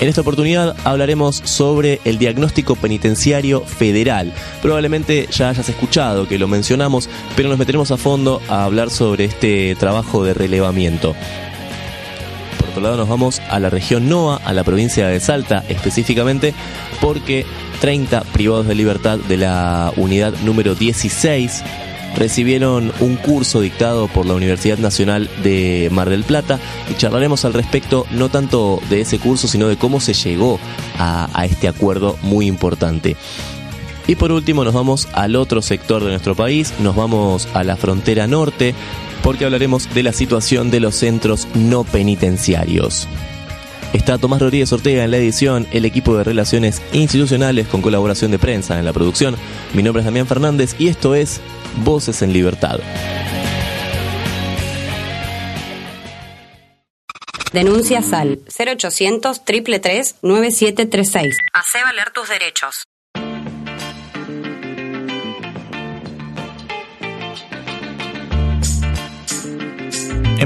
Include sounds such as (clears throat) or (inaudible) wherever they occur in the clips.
En esta oportunidad hablaremos sobre el diagnóstico penitenciario federal. Probablemente ya hayas escuchado que lo mencionamos, pero nos meteremos a fondo a hablar sobre este trabajo de relevamiento. Por otro lado nos vamos a la región NOA, a la provincia de Salta específicamente, porque 30 privados de libertad de la unidad número 16 recibieron un curso dictado por la Universidad Nacional de Mar del Plata y charlaremos al respecto no tanto de ese curso, sino de cómo se llegó a, este acuerdo muy importante. Y por último nos vamos al otro sector de nuestro país, nos vamos a la frontera norte, porque hablaremos de la situación de los centros no penitenciarios. Está Tomás Rodríguez Ortega en la edición, el equipo de relaciones institucionales con colaboración de prensa en la producción. Mi nombre es Damián Fernández y esto es Voces en Libertad. Denuncia SAL 0800 333 9736. Hacé valer tus derechos.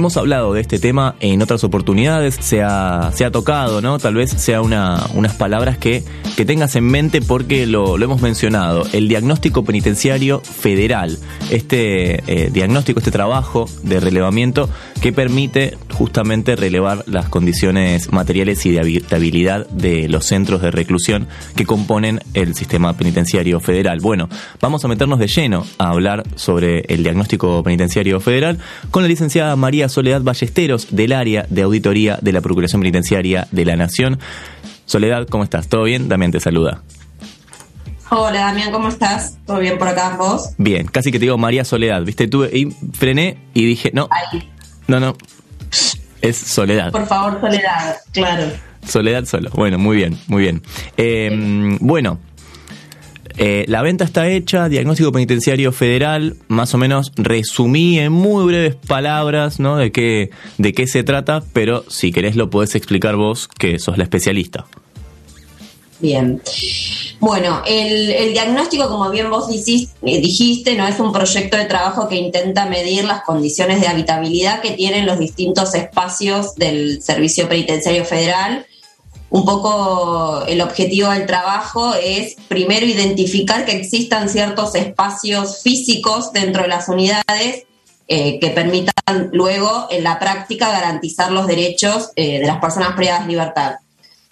Hemos hablado de este tema en otras oportunidades, se ha, se ha tocado, ¿no? Tal vez sea una, unas palabras que, que tengas en mente porque lo, lo hemos mencionado. El diagnóstico penitenciario federal. Este eh, diagnóstico, este trabajo de relevamiento que permite justamente relevar las condiciones materiales y de habitabilidad de los centros de reclusión que componen el sistema penitenciario federal. Bueno, vamos a meternos de lleno a hablar sobre el diagnóstico penitenciario federal con la licenciada María Soledad Ballesteros del área de auditoría de la Procuración Penitenciaria de la Nación. Soledad, ¿cómo estás? ¿Todo bien? También te saluda. Hola Damián, ¿cómo estás? ¿Todo bien por acá vos? Bien, casi que te digo María Soledad, ¿viste? Tuve, y frené y dije, no, no, no, es Soledad. Por favor, Soledad, claro. Soledad solo. Bueno, muy bien, muy bien. Eh, bueno, eh, la venta está hecha, diagnóstico penitenciario federal, más o menos resumí en muy breves palabras, ¿no? De qué, de qué se trata, pero si querés lo podés explicar vos, que sos la especialista. Bien. Bueno, el, diagnóstico, como bien vos dicis- eh, dijiste, no es un proyecto de trabajo que intenta medir las condiciones de habitabilidad que tienen los distintos espacios del Servicio Penitenciario Federal. Un poco el objetivo del trabajo es primero identificar que existan ciertos espacios físicos dentro de las unidades eh, que permitan luego en la práctica garantizar los derechos eh, de las personas privadas de libertad.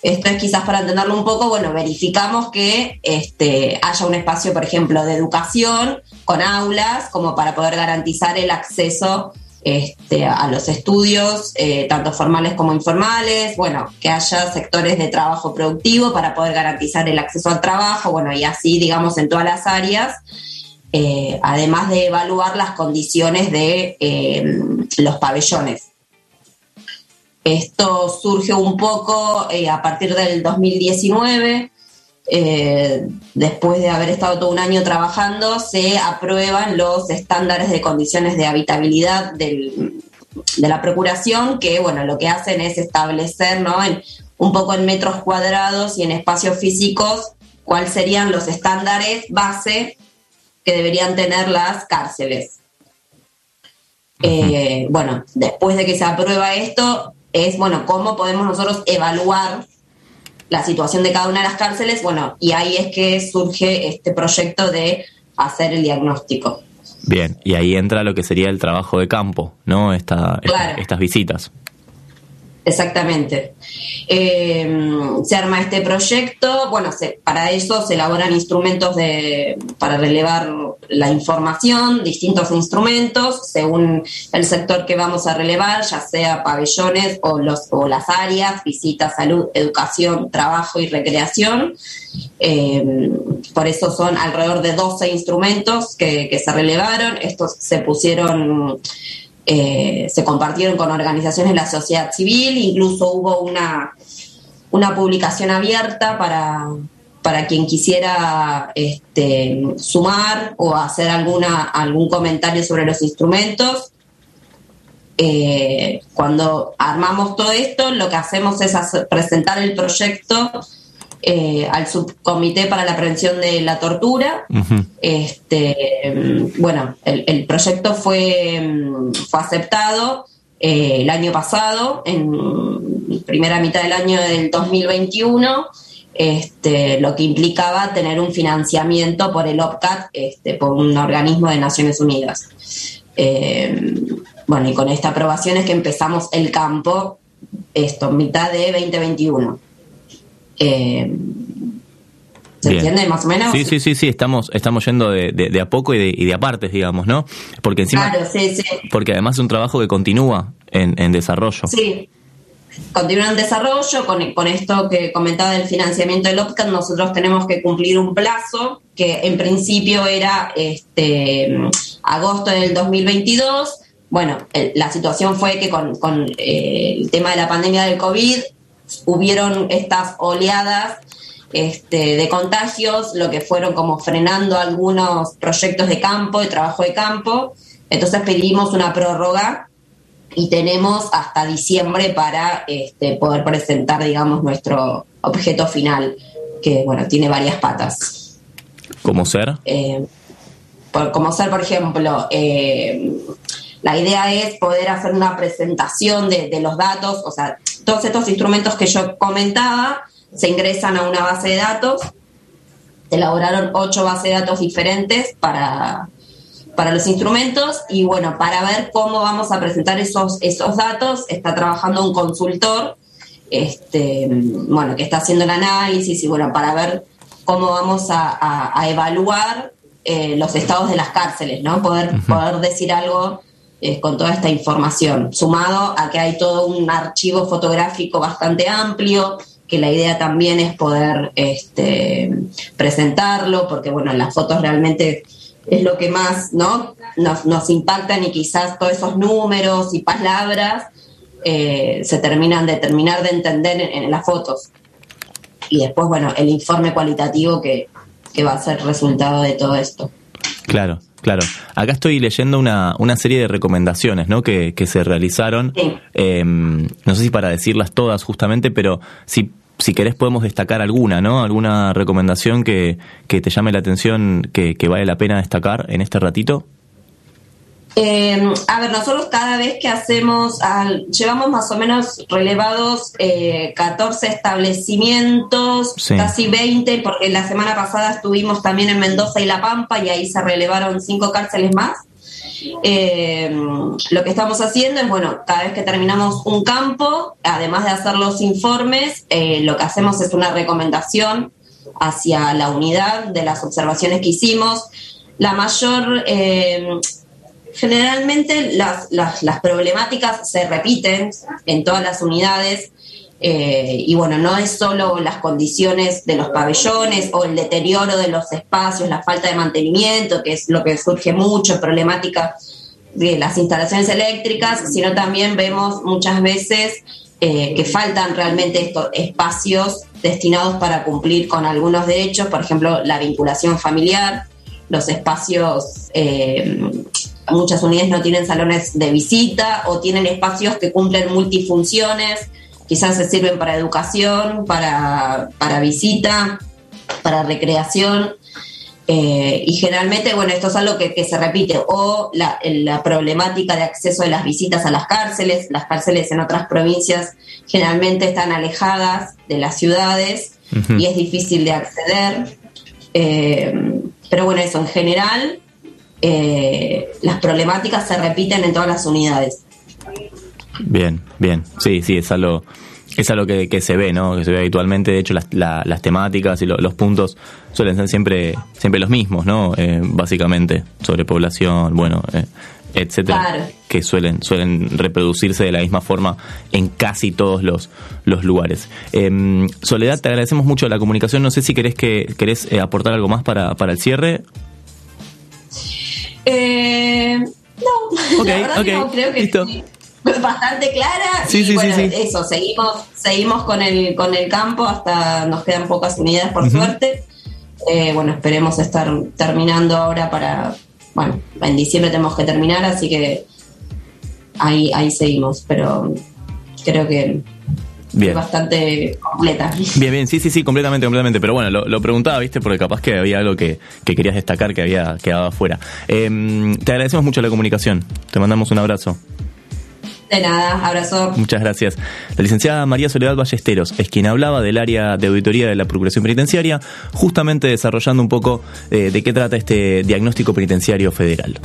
Esto es quizás para entenderlo un poco, bueno, verificamos que este, haya un espacio, por ejemplo, de educación con aulas, como para poder garantizar el acceso este, a los estudios, eh, tanto formales como informales, bueno, que haya sectores de trabajo productivo para poder garantizar el acceso al trabajo, bueno, y así, digamos, en todas las áreas, eh, además de evaluar las condiciones de eh, los pabellones. Esto surge un poco a partir del 2019. Eh, después de haber estado todo un año trabajando, se aprueban los estándares de condiciones de habitabilidad del- de la Procuración, que bueno, lo que hacen es establecer ¿no? en- un poco en metros cuadrados y en espacios físicos cuáles serían los estándares base que deberían tener las cárceles. Eh, bueno, después de que se aprueba esto, es, bueno, cómo podemos nosotros evaluar la situación de cada una de las cárceles, bueno, y ahí es que surge este proyecto de hacer el diagnóstico. Bien, y ahí entra lo que sería el trabajo de campo, ¿no? Esta, estas visitas. Exactamente. Eh, se arma este proyecto, bueno, se- para eso se elaboran instrumentos de, para relevar la información, distintos instrumentos, según el sector que vamos a relevar, ya sea pabellones o, los, o las áreas, visita, salud, educación, trabajo y recreación. Eh, por eso son alrededor de 12 instrumentos que, que se relevaron. Estos se pusieron eh, se compartieron con organizaciones de la sociedad civil, incluso hubo una, una publicación abierta para, para quien quisiera este, sumar o hacer alguna, algún comentario sobre los instrumentos. Eh, cuando armamos todo esto, lo que hacemos es presentar el proyecto eh, al subcomité para la prevención de la tortura. este, bueno, el, proyecto fue, fue aceptado eh, el año pasado, en primera mitad del año del 2021 este, lo que implicaba tener un financiamiento por el OPCAT, este, por un organismo de Naciones Unidas. Eh, bueno, y con esta aprobación es que empezamos el campo, esto, mitad de 2021. Eh, ¿Se entiende más o menos? Sí, sí, sí, sí, estamos, estamos yendo de, a poco y de, y de digamos, ¿no? Porque encima... Claro, sí, sí. Porque además es un trabajo que continúa en, en desarrollo. Sí, continúa en desarrollo. Con, con, esto que comentaba del financiamiento del OPCAT, nosotros tenemos que cumplir un plazo que en principio era este agosto del 2022. Bueno, la situación fue que con, con eh, el tema de la pandemia del COVID hubieron estas oleadas este, de contagios, lo que fueron como frenando algunos proyectos de campo, de trabajo de campo. Entonces pedimos una prórroga y tenemos hasta diciembre para este, poder presentar, digamos, nuestro objeto final, que, bueno, tiene varias patas. ¿Cómo ser? Eh, por, como ser, por ejemplo, eh, la idea es poder hacer una presentación de, de, los datos, o sea, todos estos instrumentos que yo comentaba se ingresan a una base de datos, elaboraron ocho bases de datos diferentes para para los instrumentos y bueno, para ver cómo vamos a presentar esos, esos datos, está trabajando un consultor, este, bueno, que está haciendo el análisis y bueno, para ver cómo vamos a, evaluar eh, los estados de las cárceles, ¿no? Poder, poder decir algo eh, con toda esta información, sumado a que hay todo un archivo fotográfico bastante amplio, que la idea también es poder este, presentarlo, porque bueno, las fotos realmente es lo que más ¿no? nos, nos impactan y quizás todos esos números y palabras eh, se terminan de terminar de entender en, las fotos. Y después, bueno, el informe cualitativo que, va a ser resultado de todo esto. Claro, claro. Acá estoy leyendo una, una serie de recomendaciones ¿no? que, que se realizaron. Em, no sé si para decirlas todas justamente, pero si si querés podemos destacar alguna, ¿no? Alguna recomendación que, te llame la atención, que, vale la pena destacar en este ratito. Eh, a ver, nosotros cada vez que hacemos, llevamos más o menos relevados 14 eh, establecimientos, casi 20, porque la semana pasada estuvimos también en Mendoza y La Pampa y ahí se relevaron cinco cárceles más. Eh, lo que estamos haciendo es, bueno, cada vez que terminamos un campo, además de hacer los informes, eh, lo que hacemos es una recomendación hacia la unidad de las observaciones que hicimos. La mayor, eh, generalmente las, las problemáticas se repiten en todas las unidades. Eh, y bueno, no es solo las condiciones de los pabellones o el deterioro de los espacios, la falta de mantenimiento, que es lo que surge mucho, problemática de las instalaciones eléctricas, sino también vemos muchas veces eh, que faltan realmente estos espacios destinados para cumplir con algunos derechos, por ejemplo, la vinculación familiar, los espacios, eh, muchas unidades no tienen salones de visita o tienen espacios que cumplen multifunciones quizás se sirven para educación, para, visita, para recreación. Eh, y generalmente, bueno, esto es algo que, se repite, o la, problemática de acceso de las visitas a las cárceles. Las cárceles en otras provincias generalmente están alejadas de las ciudades y es difícil de acceder. Eh, pero bueno, eso en general, eh, las problemáticas se repiten en todas las unidades. Bien, bien. Sí, sí, es algo, es algo que, que se ve, ¿no? Que se ve habitualmente. De hecho, las, las temáticas y los puntos suelen ser siempre, siempre los mismos, ¿no? Eh, básicamente, sobre población, bueno, eh, etcétera. Que suelen, suelen reproducirse de la misma forma en casi todos los, los lugares. Em, Soledad, te agradecemos mucho la comunicación. No sé si querés, que, querés eh, aportar algo más para, para el cierre. Ok, ok, creo que listo. bastante clara. Sí, y sí, bueno, sí, eso, seguimos, seguimos con el, con el campo hasta nos quedan pocas unidades por suerte. Eh, bueno, esperemos estar terminando ahora para, bueno, en diciembre tenemos que terminar, así que ahí, ahí seguimos, pero creo que Bien. bastante completa. Bien, bien, sí, sí, sí, completamente, completamente. Pero bueno, lo, lo preguntaba, ¿viste? Porque capaz que había algo que, que querías destacar que había quedado afuera. Em, te agradecemos mucho la comunicación. Te mandamos un abrazo. De nada, abrazo. Muchas gracias. La licenciada María Soledad Ballesteros es quien hablaba del área de auditoría de la Procuración Penitenciaria, justamente desarrollando un poco eh, de qué trata este diagnóstico penitenciario federal.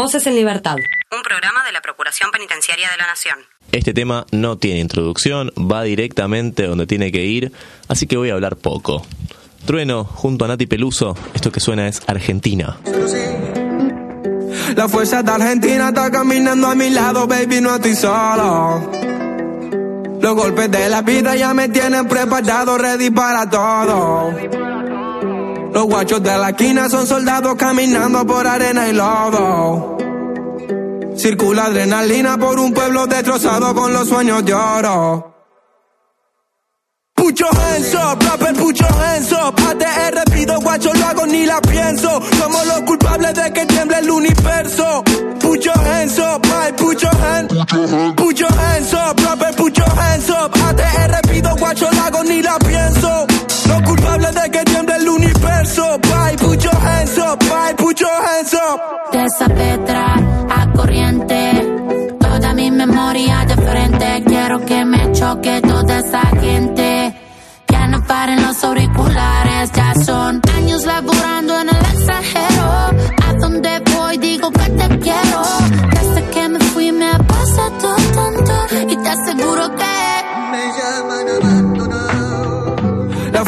Voces en Libertad. Un programa de la Procuración Penitenciaria de la Nación. Este tema no tiene introducción, va directamente donde tiene que ir, así que voy a hablar poco. Trueno, junto a Nati Peluso, esto que suena es Argentina. La fuerza de Argentina está caminando a mi lado, baby, no estoy solo. Los golpes de la vida ya me tienen preparado, ready para todo. Los guachos de la esquina son soldados caminando por arena y lodo. Circula adrenalina por un pueblo destrozado con los sueños de oro. Your hands up, your hands up. ATR pido guacho, lo hago ni la pienso. Somos los culpables de que tiemble el universo. Your hands up, put your hands. Your hands up, your hands up. ATR pido guacho, lo hago ni la pienso. Los culpables de que tiemble el universo. Ay, put your hands up, ay, put your hands up. de esa petra a corriente. Toda mi memoria de frente. Quiero que me choque toda esa gente. Que no paren los auriculares. Ya son años laborando en el extranjero. A donde voy digo que te quiero. Desde que me fui me ha pasado tanto. Y te aseguro que.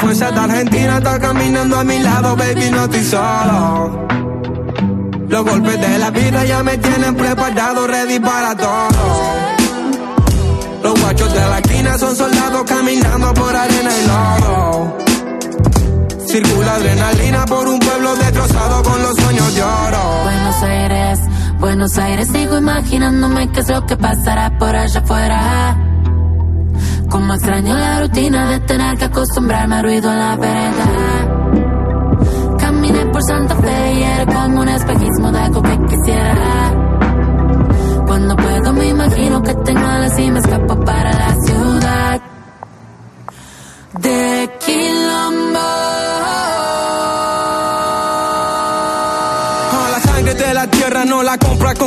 Fuerza de Argentina está caminando a mi lado, baby, no estoy solo. Los golpes de la vida ya me tienen preparado, ready para todo. Los guachos de la esquina son soldados caminando por arena y lodo. Circula adrenalina por un pueblo destrozado con los sueños de. Buenos Aires, Buenos Aires, sigo imaginándome qué es lo que pasará por allá afuera. Como extraño la rutina de tener que acostumbrarme al ruido en la vereda.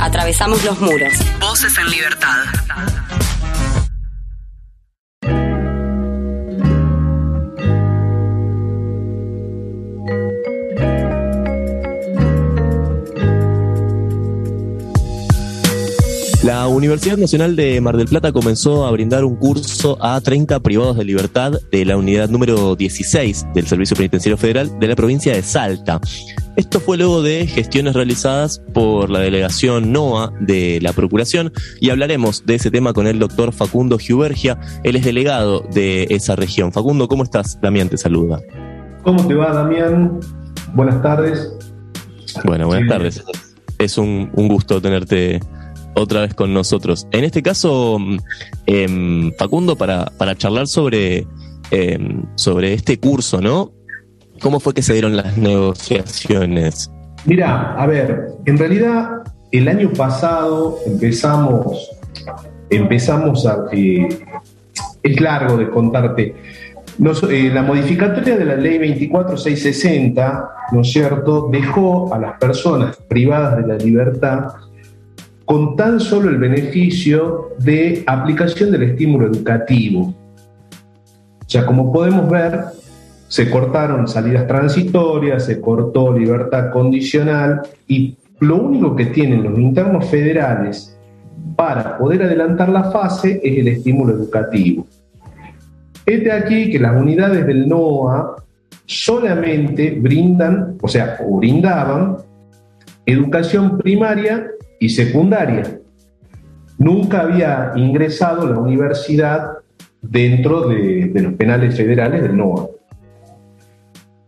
Atravesamos los muros. Voces en libertad. Universidad Nacional de Mar del Plata comenzó a brindar un curso a 30 privados de libertad de la unidad número 16 del Servicio Penitenciario Federal de la provincia de Salta. Esto fue luego de gestiones realizadas por la delegación NOA de la Procuración y hablaremos de ese tema con el doctor Facundo Giubergia. Él es delegado de esa región. Facundo, ¿cómo estás? Damián te saluda. ¿Cómo te va, Damián? Buenas tardes. Bueno, buenas tardes. Es un, un gusto tenerte otra vez con nosotros. En este caso, eh, Facundo, para, para charlar sobre, eh, sobre este curso, ¿no? ¿Cómo fue que se dieron las negociaciones? Mira, a ver, en realidad el año pasado empezamos, empezamos a... Eh, es largo de contarte. Eh, la modificatoria de la ley 24660, ¿no es cierto?, dejó a las personas privadas de la libertad con tan solo el beneficio de aplicación del estímulo educativo. O sea, como podemos ver, se cortaron salidas transitorias, se cortó libertad condicional y lo único que tienen los internos federales para poder adelantar la fase es el estímulo educativo. Este aquí que las unidades del NOA solamente brindan, o sea, brindaban educación primaria y secundaria. Nunca había ingresado la universidad dentro de, los penales federales del NOA.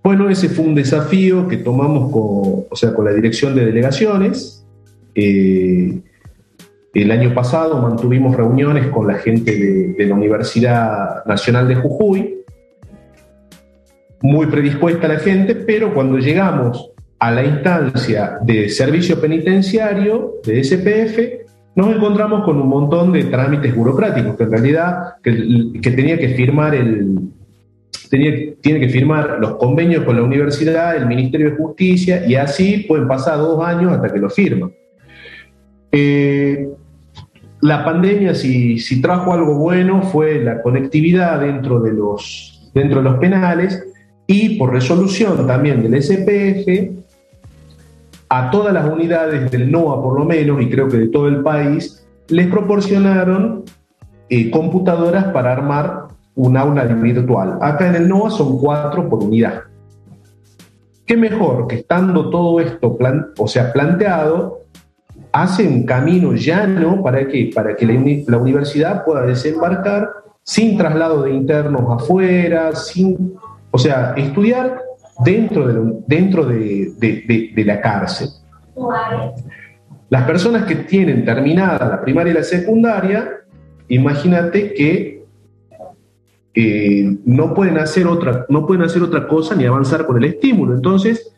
Bueno, ese fue un desafío que tomamos con, o sea, con la dirección de delegaciones. Eh, el año pasado mantuvimos reuniones con la gente de, la Universidad Nacional de Jujuy, muy predispuesta la gente, pero cuando llegamos a la instancia de servicio penitenciario, de SPF, nos encontramos con un montón de trámites burocráticos que en realidad que, tenía que firmar el tenía, tiene que firmar los convenios con la universidad, el Ministerio de Justicia y así pueden pasar dos años hasta que lo firman. Eh, la pandemia si, si trajo algo bueno fue la conectividad dentro de los, dentro de los penales y por resolución también del SPF a todas las unidades del NOA por lo menos, y creo que de todo el país, les proporcionaron eh, computadoras para armar un aula virtual. Acá en el NOA son cuatro por unidad. ¿Qué mejor que estando todo esto o sea, planteado, hace un camino llano para que, para que la, universidad pueda desembarcar sin traslado de internos afuera, sin, o sea, estudiar dentro de, dentro de, la cárcel. Las personas que tienen terminada la primaria y la secundaria, imagínate que eh, no, pueden hacer otra, no pueden hacer otra cosa ni avanzar con el estímulo. Entonces,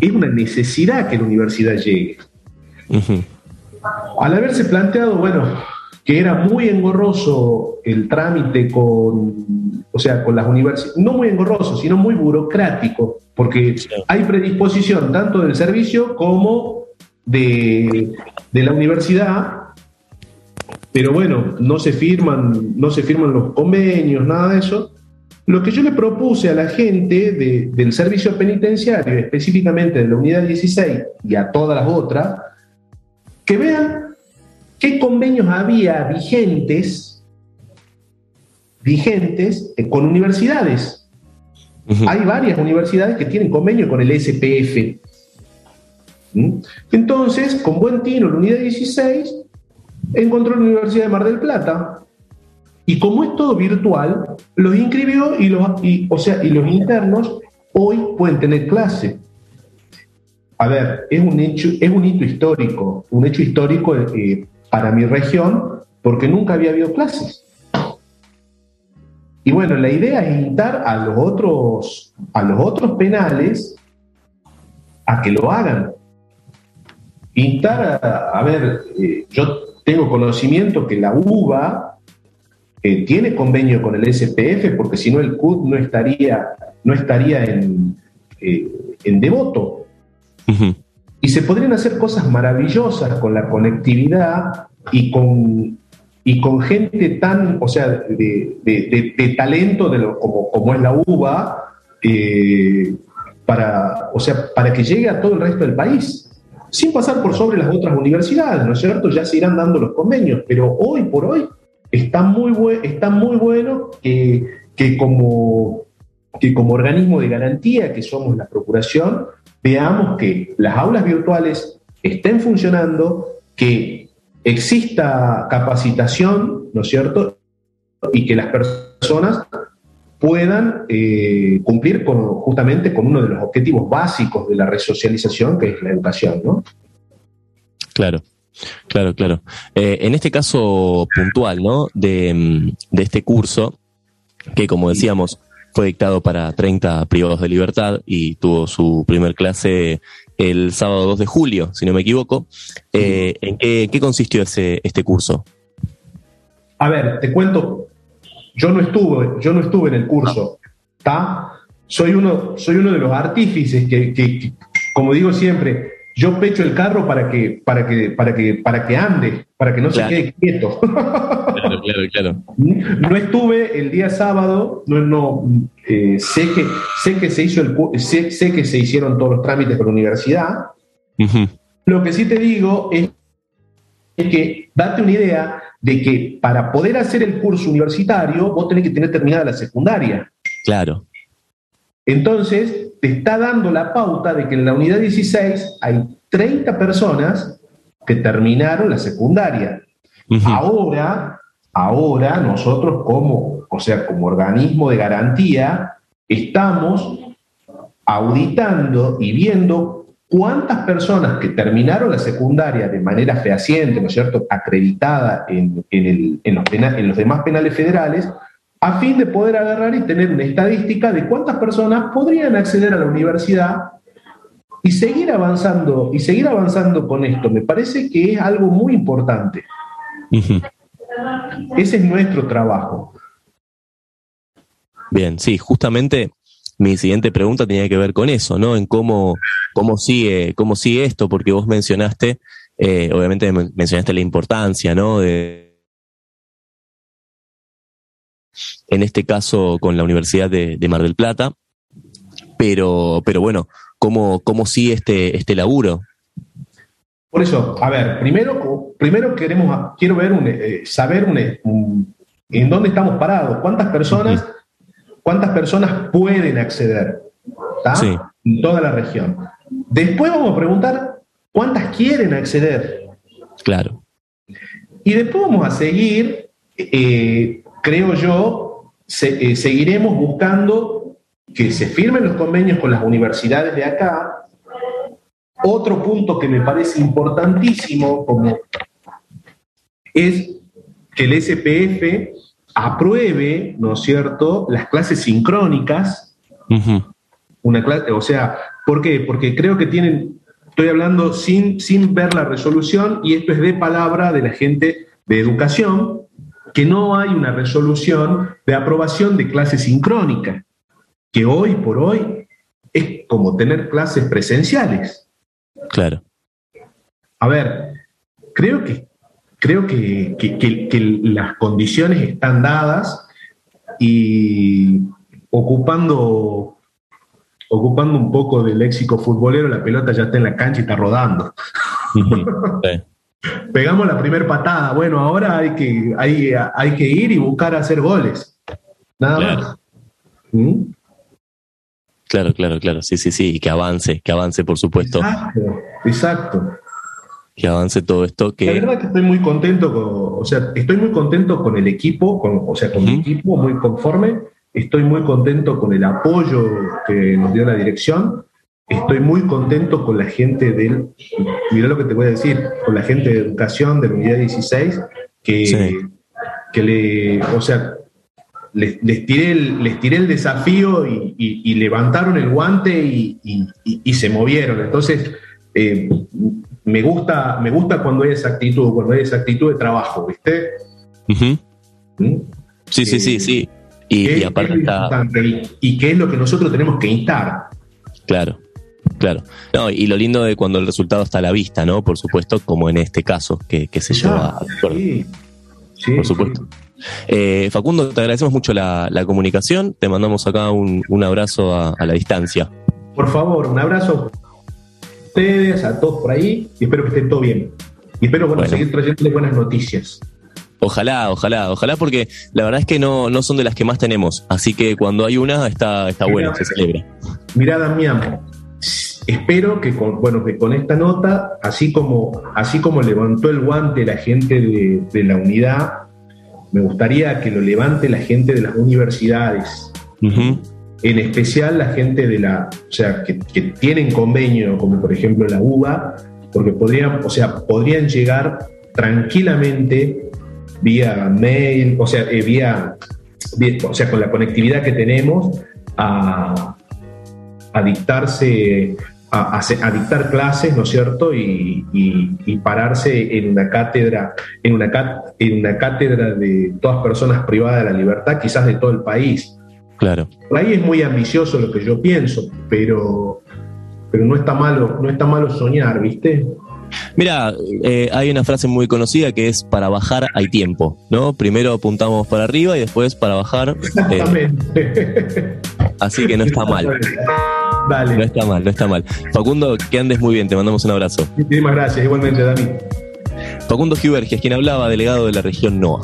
es una necesidad que la universidad llegue. Al haberse planteado, bueno, que era muy engorroso el trámite con, o sea, con las universidades, no muy engorroso, sino muy burocrático, porque hay predisposición tanto del servicio como de, la universidad, pero bueno, no se firman, no se firman los convenios, nada de eso. Lo que yo le propuse a la gente del servicio penitenciario, específicamente de la unidad 16 y a todas las otras, que vean qué convenios había vigentes, vigentes eh, con universidades. Hay varias universidades que tienen convenio con el SPF. ¿Mm? Entonces, con buen tino, la unidad 16 encontró la Universidad de Mar del Plata. Y como es todo virtual, los inscribió y los, o sea, y los internos hoy pueden tener clase. A ver, es un hecho, es un hito histórico, un hecho histórico eh, para mi región porque nunca había habido clases. Y bueno, la idea es invitar a los otros, a los otros penales a que lo hagan. Instar a, ver, eh, yo tengo conocimiento que la UBA eh, tiene convenio con el SPF, porque si no el CUT no estaría, no estaría en, eh, en devoto. Y se podrían hacer cosas maravillosas con la conectividad y con, y con gente tan, o sea, de, talento de lo, como, como es la UBA, eh, para, o sea, para que llegue a todo el resto del país, sin pasar por sobre las otras universidades, ¿no es cierto? Ya se irán dando los convenios, pero hoy por hoy está muy, está muy bueno que, que, como, que como organismo de garantía que somos la Procuración, veamos que las aulas virtuales estén funcionando, que exista capacitación, ¿no es cierto? Y que las personas puedan eh, cumplir con, justamente con uno de los objetivos básicos de la resocialización, que es la educación, ¿no? Claro. Claro, claro. Eh, en este caso puntual, ¿no? De, mm, de este curso, que como decíamos, fue dictado para 30 privados de libertad y tuvo su primer clase el sábado 2 de julio, si no me equivoco. Eh, ¿En qué, consistió ese, este curso? A ver, te cuento, yo no estuve, yo no estuve en el curso, ¿está? Soy uno, soy uno de los artífices que como digo siempre, yo pecho el carro para que, para que, para que, para que ande, para que no se quede quieto. Claro, (laughs) claro, claro. No estuve el día sábado, no, no eh, sé que sé que se hizo el sé, que se hicieron todos los trámites por la universidad. Lo que sí te digo es, que date una idea de que para poder hacer el curso universitario vos tenés que tener terminada la secundaria. Claro. Entonces, te está dando la pauta de que en la unidad 16 hay 30 personas que terminaron la secundaria. Ahora, ahora nosotros como, o sea, como organismo de garantía, estamos auditando y viendo cuántas personas que terminaron la secundaria de manera fehaciente, ¿no es cierto?, acreditada en, en, los, en los demás penales federales, a fin de poder agarrar y tener una estadística de cuántas personas podrían acceder a la universidad y seguir avanzando y seguir avanzando con esto. Me parece que es algo muy importante. Ese es nuestro trabajo. Bien, sí, justamente mi siguiente pregunta tenía que ver con eso, ¿no? En cómo, cómo sigue, cómo sigue esto, porque vos mencionaste, eh, obviamente mencionaste la importancia, ¿no? De, en este caso con la Universidad de, Mar del Plata. Pero, pero bueno, ¿cómo, cómo sigue este, este laburo? Por eso, a ver, primero, primero queremos, quiero ver eh, saber en dónde estamos parados, cuántas personas, cuántas personas pueden acceder en toda la región. Después vamos a preguntar cuántas quieren acceder. Claro. Y después vamos a seguir, eh, creo yo, eh, seguiremos buscando que se firmen los convenios con las universidades de acá. Otro punto que me parece importantísimo como es que el SPF apruebe, ¿no es cierto?, las clases sincrónicas. Una clase, o sea, ¿por qué? Porque creo que tienen, estoy hablando sin, sin ver la resolución y esto es de palabra de la gente de educación, que no hay una resolución de aprobación de clases sincrónicas, que hoy por hoy es como tener clases presenciales. Claro. A ver, creo que, creo que, las condiciones están dadas y ocupando, ocupando un poco del léxico futbolero, la pelota ya está en la cancha y está rodando. Pegamos la primera patada. Bueno, ahora hay que, hay, hay que ir y buscar hacer goles. Nada claro. más. ¿Mm? Claro, claro, claro. Sí, sí, sí. Y que avance, que avance, por supuesto. Exacto, exacto. Que avance todo esto. Que... La verdad es que estoy muy contento con, o sea, estoy muy contento con el equipo, con, o sea, con mi equipo, muy conforme. Estoy muy contento con el apoyo que nos dio la dirección estoy muy contento con la gente del, mira lo que te voy a decir, con la gente de educación de la unidad 16, que, que le, o sea, les, tiré, el, les tiré el desafío y, levantaron el guante y, se movieron. Entonces, eh, me, gusta, me gusta cuando hay esa actitud, cuando hay esa actitud de trabajo, ¿viste? ¿Mm? Sí, sí, sí, sí. Y, aparte y, qué es lo que nosotros tenemos que instar. Claro. Claro. No, y lo lindo de cuando el resultado está a la vista, ¿no? Por supuesto, como en este caso, que, se lleva a sí, sí, Por supuesto. Eh, Facundo, te agradecemos mucho la, comunicación. Te mandamos acá un, abrazo a, la distancia. Por favor, un abrazo a ustedes, a todos por ahí, y espero que estén todo bien. Y espero bueno, seguir trayéndoles buenas noticias. Ojalá, ojalá, ojalá, porque la verdad es que no, no son de las que más tenemos. Así que cuando hay una, está, está bueno, se celebra. Mirá, Damián, espero que con, bueno, que con esta nota, así como, así como levantó el guante la gente de, la unidad, me gustaría que lo levante la gente de las universidades. En especial la gente de la, o sea, que, que, tienen convenio, como por ejemplo la UBA, porque podrían, o sea, podrían llegar tranquilamente vía mail, o sea, eh, vía, o sea, con la conectividad que tenemos a, a dictarse, a, a, dictar clases, ¿no es cierto? Y, pararse en una cátedra, en una, en una cátedra de todas personas privadas de la libertad, quizás de todo el país. Claro. Por ahí es muy ambicioso lo que yo pienso, pero, pero no está malo, no está malo soñar, ¿viste? Mira, eh, hay una frase muy conocida que es para bajar hay tiempo, ¿no? Primero apuntamos para arriba y después para bajar. Eh, (laughs) así que no está mal. No está mal, no está mal. Facundo, que andes muy bien, te mandamos un abrazo. Muchísimas gracias, igualmente, David. Facundo Huberges, quien hablaba, delegado de la región NOA.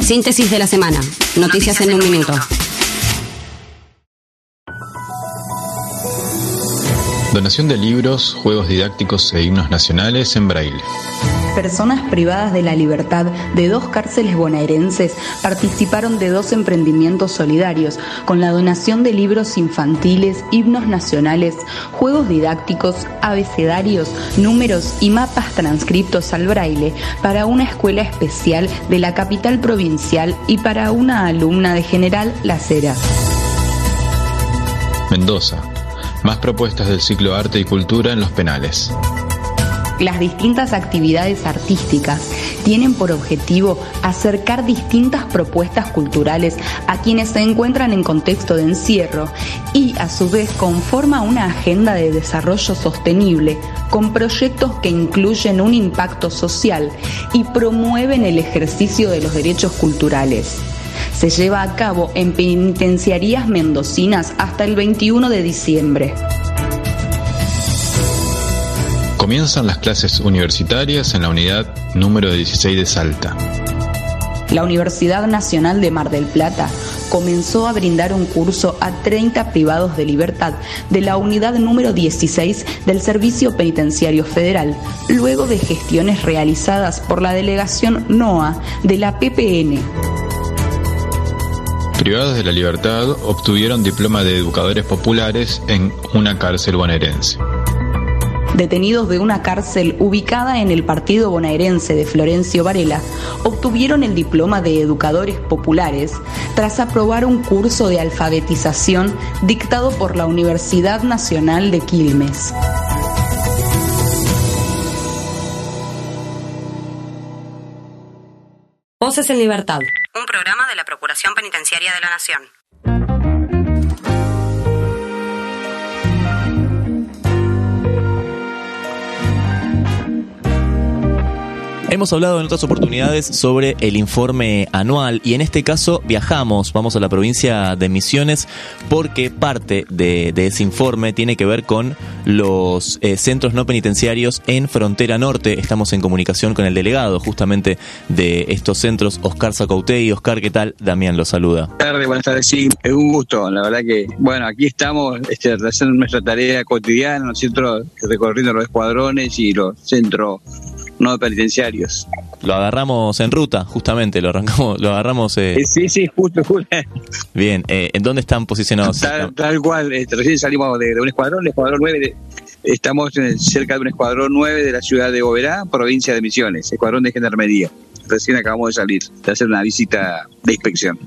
Síntesis de la semana. Noticias en un minuto. Donación de libros, juegos didácticos e himnos nacionales en braille. Personas privadas de la libertad de dos cárceles bonaerenses participaron de dos emprendimientos solidarios con la donación de libros infantiles, himnos nacionales, juegos didácticos, abecedarios, números y mapas transcriptos al braille para una escuela especial de la capital provincial y para una alumna de General Las Heras. Mendoza más propuestas del ciclo Arte y Cultura en los penales. Las distintas actividades artísticas tienen por objetivo acercar distintas propuestas culturales a quienes se encuentran en contexto de encierro y a su vez conforma una agenda de desarrollo sostenible con proyectos que incluyen un impacto social y promueven el ejercicio de los derechos culturales se lleva a cabo en penitenciarías mendocinas hasta el 21 de diciembre. Comienzan las clases universitarias en la unidad número 16 de Salta. La Universidad Nacional de Mar del Plata comenzó a brindar un curso a 30 privados de libertad de la unidad número 16 del Servicio Penitenciario Federal, luego de gestiones realizadas por la delegación NOA de la PPN privados de la libertad obtuvieron diploma de educadores populares en una cárcel bonaerense. Detenidos de una cárcel ubicada en el partido bonaerense de Florencio Varela, obtuvieron el diploma de educadores populares tras aprobar un curso de alfabetización dictado por la Universidad Nacional de Quilmes. Voces en Libertad, un programa de la Procuración Penitenciaria de la Nación. Hemos hablado en otras oportunidades sobre el informe anual y en este caso viajamos, vamos a la provincia de Misiones porque parte de, ese informe tiene que ver con los eh, centros no penitenciarios en Frontera Norte. Estamos en comunicación con el delegado justamente de estos centros, Oscar y Oscar, ¿qué tal? Damián lo saluda. Buenas tardes, buenas tardes, sí, es un gusto. La verdad que, bueno, aquí estamos este, haciendo nuestra tarea cotidiana, los centros recorriendo los escuadrones y los centros no penitenciarios. Lo agarramos en ruta, justamente, lo arrancamos, lo agarramos. Eh... Sí, sí, justo, justo. Bien, eh, ¿en dónde están posicionados? Tal, cual, este, recién salimos de, un escuadrón, el escuadrón 9, estamos cerca de un escuadrón 9 de la ciudad de Oberá, provincia de Misiones, escuadrón de gendarmería. Recién acabamos de salir, de hacer una visita de inspección.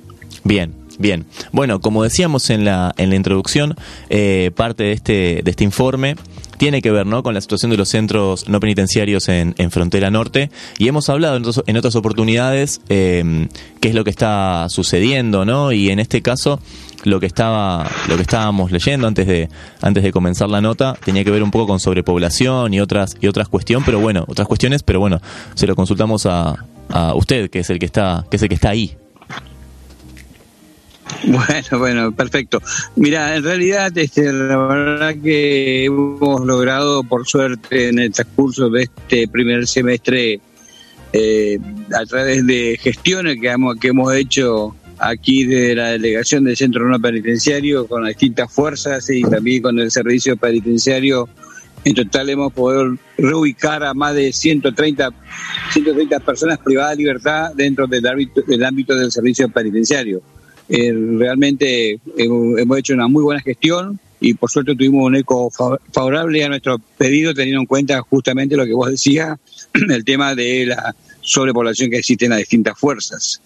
Bien, Bien, bueno, como decíamos en la, en la introducción, eh, parte de este, de este informe tiene que ver ¿no? con la situación de los centros no penitenciarios en, en Frontera Norte y hemos hablado en, en otras oportunidades eh, qué es lo que está sucediendo, ¿no? Y en este caso lo que estaba lo que estábamos leyendo antes de antes de comenzar la nota tenía que ver un poco con sobrepoblación y otras y otras cuestiones pero bueno otras cuestiones pero bueno se lo consultamos a, a usted que es el que está que es el que está ahí (laughs) bueno, bueno, perfecto. Mira, en realidad, este, la verdad que hemos logrado, por suerte, en el transcurso de este primer semestre, eh, a través de gestiones que hemos, que hemos hecho aquí de la delegación del Centro No Penitenciario con las distintas fuerzas y también con el servicio penitenciario. En total hemos podido reubicar a más de 130, 130 personas privadas de libertad dentro del del, ámbito del servicio penitenciario. Eh, realmente hemos, hemos hecho una muy buena gestión y por suerte tuvimos un eco favorable a nuestro pedido teniendo en cuenta justamente lo que vos decías, (clears throat) el tema de la sobrepoblación que existe en las distintas fuerzas.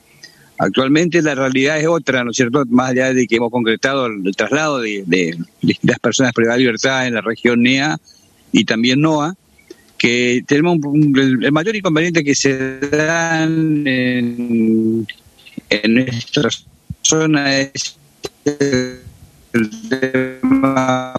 Actualmente la realidad es otra, ¿no es cierto? Más allá de que hemos concretado el traslado de, de distintas personas privadas de libertad en la región NEA y también NOA, que tenemos el, mayor inconveniente que se dan en, en nuestra zona es el tema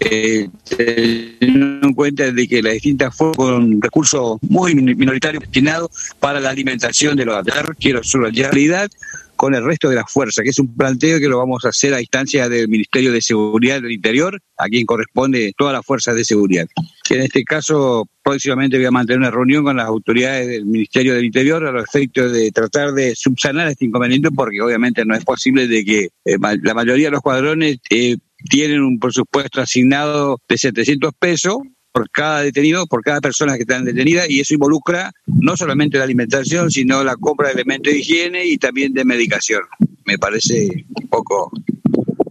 eh, teniendo en cuenta de que las distintas fueron con recursos muy minoritarios destinados para la alimentación de los quiero subrayar realidad con el resto de las fuerzas, que es un planteo que lo vamos a hacer a instancia del Ministerio de Seguridad del Interior, a quien corresponde todas las fuerzas de seguridad. En este caso, próximamente voy a mantener una reunión con las autoridades del Ministerio del Interior a los efectos de tratar de subsanar este inconveniente, porque obviamente no es posible de que eh, la mayoría de los cuadrones eh, tienen un presupuesto asignado de 700 pesos por cada detenido, por cada persona que está detenida, y eso involucra no solamente la alimentación, sino la compra de elementos de higiene y también de medicación. Me parece un poco,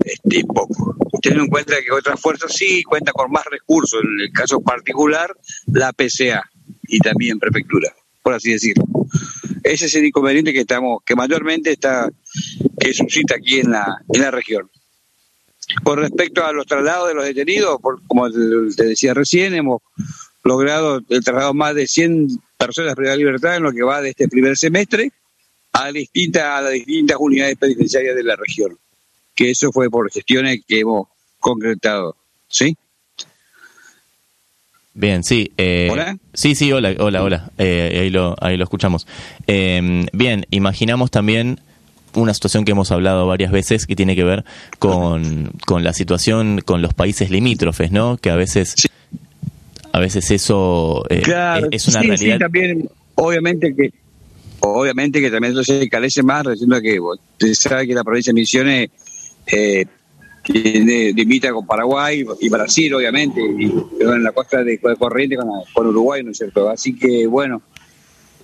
este, poco. Teniendo en cuenta que otras fuerzas sí cuentan con más recursos, en el caso particular, la PCA y también prefectura, por así decirlo. Ese es el inconveniente que estamos, que mayormente está, que suscita aquí en la, en la región. Con respecto a los traslados de los detenidos, por, como te decía recién, hemos logrado el traslado más de 100 personas privadas de libertad en lo que va de este primer semestre a, distintas, a las distintas unidades penitenciarias de la región. Que eso fue por gestiones que hemos concretado. ¿Sí? Bien, sí. Eh, ¿Hola? Sí, sí, hola, hola, hola. Eh, ahí, lo, ahí lo escuchamos. Eh, bien, imaginamos también una situación que hemos hablado varias veces que tiene que ver con, con la situación con los países limítrofes, ¿no? Que a veces, sí. a veces eso eh, claro, es una sí, realidad. Sí, también, obviamente que, obviamente que también eso se carece más, diciendo que usted sabe que la provincia de Misiones eh, tiene, limita con Paraguay y Brasil, obviamente, y en la costa de, de Corriente con, con Uruguay, ¿no es cierto? Así que, bueno,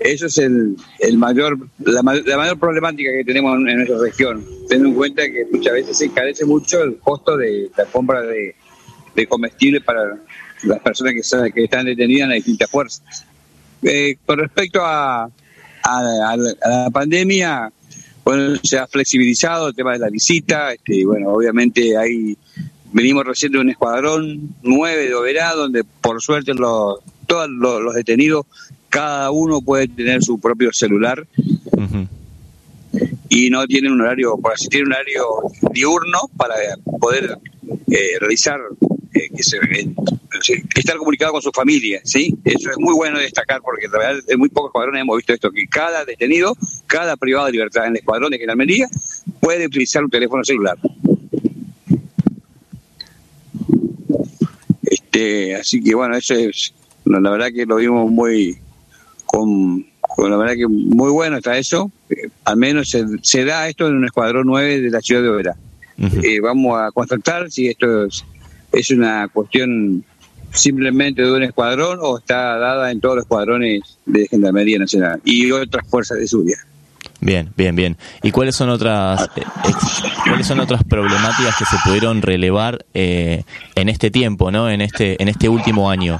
eso es el, el mayor la, mayor problemática que tenemos en, nuestra región teniendo en cuenta que muchas veces se encarece mucho el costo de la compra de, de comestibles para las personas que, están detenidas en las distintas fuerzas. Eh, con respecto a, a, a, la, a, la, pandemia bueno se ha flexibilizado el tema de la visita este, bueno obviamente hay venimos recién de un escuadrón 9 de Oberá donde por suerte los todos los detenidos cada uno puede tener su propio celular y no tienen un horario, por así tienen un horario diurno para poder eh, realizar, eh, eh, estar comunicado con su familia, ¿sí? Eso es muy bueno destacar porque la verdad en muy pocos escuadrones hemos visto esto, que cada detenido, cada privado de libertad en el escuadrón de Gendarmería puede utilizar un teléfono celular. Este, así que bueno, eso es, la verdad que lo vimos muy, con, con, la verdad que muy bueno está eso. Eh, al menos se, se, da esto en un escuadrón 9 de la ciudad de Oberá. Uh -huh. eh, vamos a constatar si esto es, es, una cuestión simplemente de un escuadrón o está dada en todos los escuadrones de Gendarmería Nacional y otras fuerzas de seguridad. Bien, bien, bien. ¿Y cuáles son otras eh, cuáles son otras problemáticas que se pudieron relevar eh, en este tiempo, no, en este en este último año?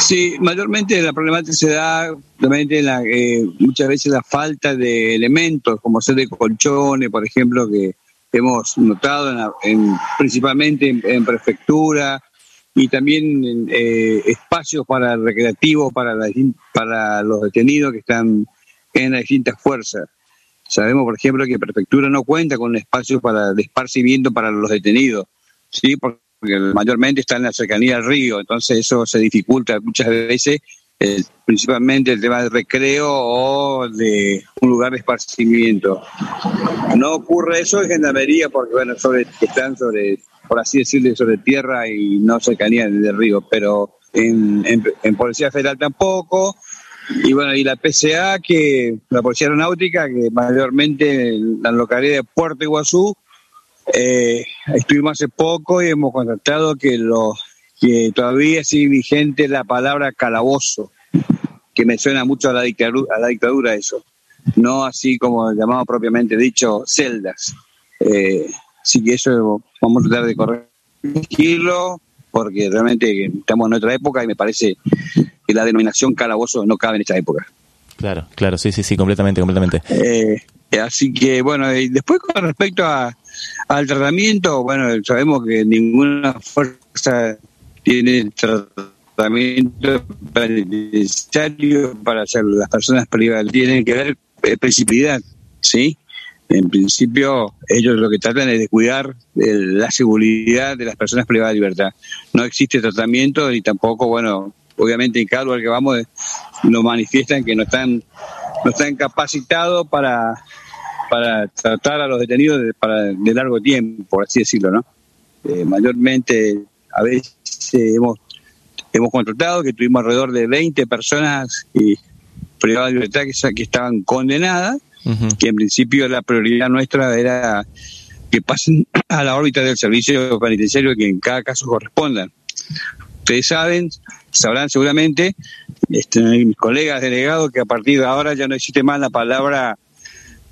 Sí, mayormente la problemática se da la, eh, muchas veces la falta de elementos, como ser de colchones, por ejemplo, que hemos notado en, principalmente en, prefectura y también en, eh, espacios para recreativos para, para los detenidos que están en las distintas fuerzas. Sabemos, por ejemplo, que prefectura no cuenta con espacios para de esparcimiento para los detenidos, sí, porque mayormente está en la cercanía al río, entonces eso se dificulta muchas veces, eh, principalmente el tema del recreo o de un lugar de esparcimiento. No ocurre eso en gendarmería porque, bueno, sobre, están sobre, por así decirlo, sobre tierra y no cercanía del río, pero en, en, Policía Federal tampoco. Y bueno, y la PCA, que la Policía Aeronáutica, que mayormente en la localidad de Puerto Iguazú, eh, estuvimos hace poco y hemos constatado que, lo, que todavía sigue vigente la palabra calabozo, que me suena mucho a la dictadura, a la dictadura eso, no así como llamamos propiamente dicho celdas. Eh, así que eso vamos a tratar de corregirlo porque realmente estamos en otra época y me parece que la denominación calabozo no cabe en esta época. Claro, claro, sí, sí, sí, completamente, completamente. Eh, así que bueno, y después con respecto a, al tratamiento, bueno, sabemos que ninguna fuerza tiene tratamiento necesario para hacer las personas privadas. Tienen que ver principalidad, ¿sí? En principio, ellos lo que tratan es de cuidar la seguridad de las personas privadas de libertad. No existe tratamiento y tampoco, bueno, obviamente en cada lugar que vamos nos manifiestan que no están, no están capacitados para para tratar a los detenidos de, para, de largo tiempo, por así decirlo, ¿no? Eh, mayormente, a veces hemos, hemos contratado que tuvimos alrededor de 20 personas y privadas de libertad que, que estaban condenadas, que en principio la prioridad nuestra era que pasen a la órbita del servicio penitenciario que en cada caso correspondan. Ustedes saben, sabrán seguramente, este, mis colegas delegados, que a partir de ahora ya no existe más la palabra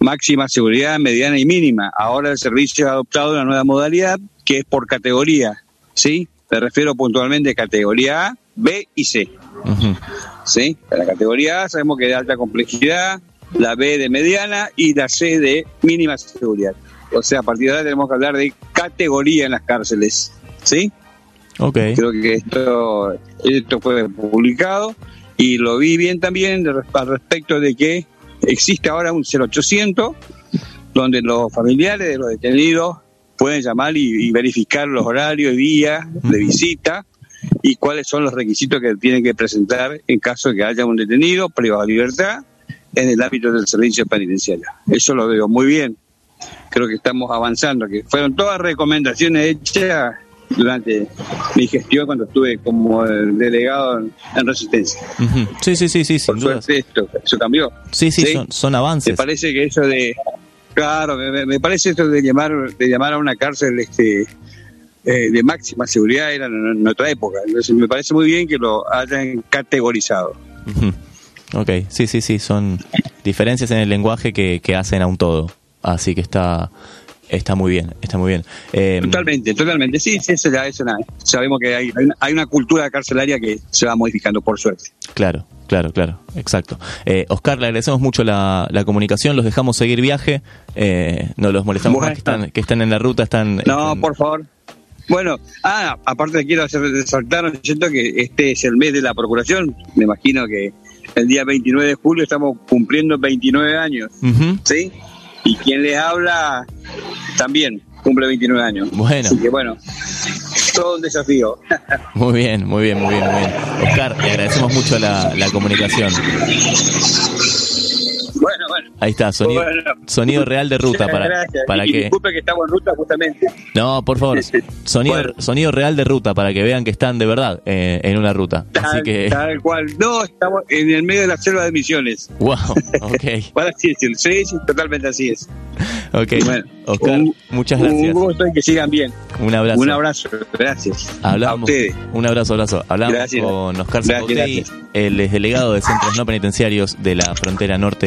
máxima seguridad, mediana y mínima. Ahora el servicio ha adoptado una nueva modalidad que es por categoría, ¿sí? Me refiero puntualmente a categoría A, B y C. ¿Sí? La categoría A sabemos que es de alta complejidad, la B de mediana y la C de mínima seguridad. O sea, a partir de ahora tenemos que hablar de categoría en las cárceles, ¿sí? Ok. Creo que esto, esto fue publicado y lo vi bien también al respecto de que existe ahora un 0800 donde los familiares de los detenidos pueden llamar y, verificar los horarios y días de visita y cuáles son los requisitos que tienen que presentar en caso de que haya un detenido privado de libertad en el ámbito del servicio penitenciario. Eso lo veo muy bien. Creo que estamos avanzando, que fueron todas recomendaciones hechas durante mi gestión cuando estuve como delegado en, Resistencia. Sí, sí, sí, sí, sin duda. Esto, eso cambió. Sí, sí, Son, son, avances. Me parece que eso de, claro, me, parece esto de llamar, de llamar a una cárcel este eh, de máxima seguridad era en, otra época. Entonces me parece muy bien que lo hayan categorizado. Ok, sí, sí, sí, son diferencias en el lenguaje que, que hacen a un todo. Así que está, Está muy bien, está muy bien. Eh, totalmente, totalmente. Sí, sí, eso ya es una. Sabemos que hay, hay, una, cultura carcelaria que se va modificando, por suerte. Claro, claro, claro, exacto. Eh, Oscar, le agradecemos mucho la, la, comunicación, los dejamos seguir viaje, eh, no los molestamos más que están, que están en la ruta, están... No, por favor. Bueno, ah, aparte quiero hacer resaltar, siento que este es el mes de la procuración, me imagino que el día 29 de julio estamos cumpliendo 29 años, ¿sí? Y quien les habla también cumple 29 años. Bueno. Así que bueno, todo un desafío. (laughs) Muy bien, muy bien, muy bien, muy bien. Oscar, le agradecemos mucho la, la comunicación. Bueno, bueno. Ahí está, sonido, sonido real de ruta para, para que. Disculpe que estamos en ruta justamente. No, por favor. Sonido, sonido real de ruta para que vean que están de verdad eh, en una ruta. Así que. Tal cual. No, estamos en el medio de la selva de misiones. Wow, (laughs) ok. para así decirlo. Sí, sí, totalmente así es. Ok. Bueno, Oscar, muchas gracias. Un gusto y que sigan bien. Un abrazo. Un abrazo, gracias. Hablamos, a ustedes. Un abrazo, abrazo. Hablamos con Oscar Zapote, el delegado de centros no penitenciarios de la frontera norte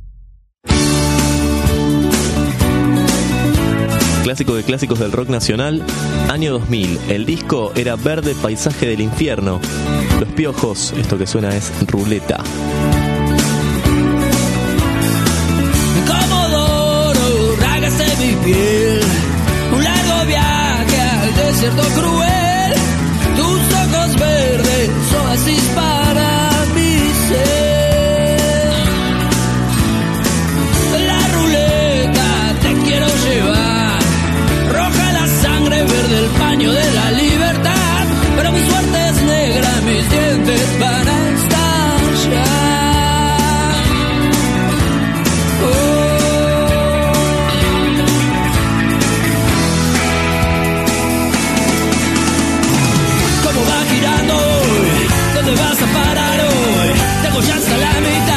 clásico de clásicos del rock nacional, año 2000. El disco era Verde Paisaje del Infierno. Los Piojos, esto que suena es Ruleta. Un largo viaje al desierto. ya está la mitad.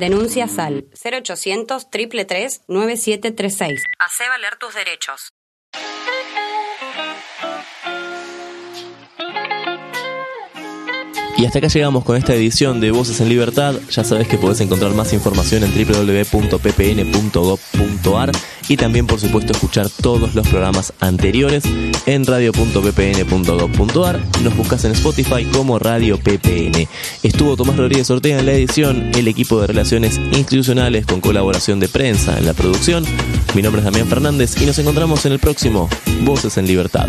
Denuncias al 0800 333 9736. Hacé valer tus derechos. Y hasta acá llegamos con esta edición de Voces en Libertad. Ya sabes que podés encontrar más información en www.ppn.gov.ar y también, por supuesto, escuchar todos los programas anteriores en radio.ppn.gov.ar. Nos buscas en Spotify como Radio PPN. Estuvo Tomás Rodríguez Ortega en la edición, el equipo de Relaciones Institucionales con colaboración de prensa en la producción. Mi nombre es Damián Fernández y nos encontramos en el próximo Voces en Libertad.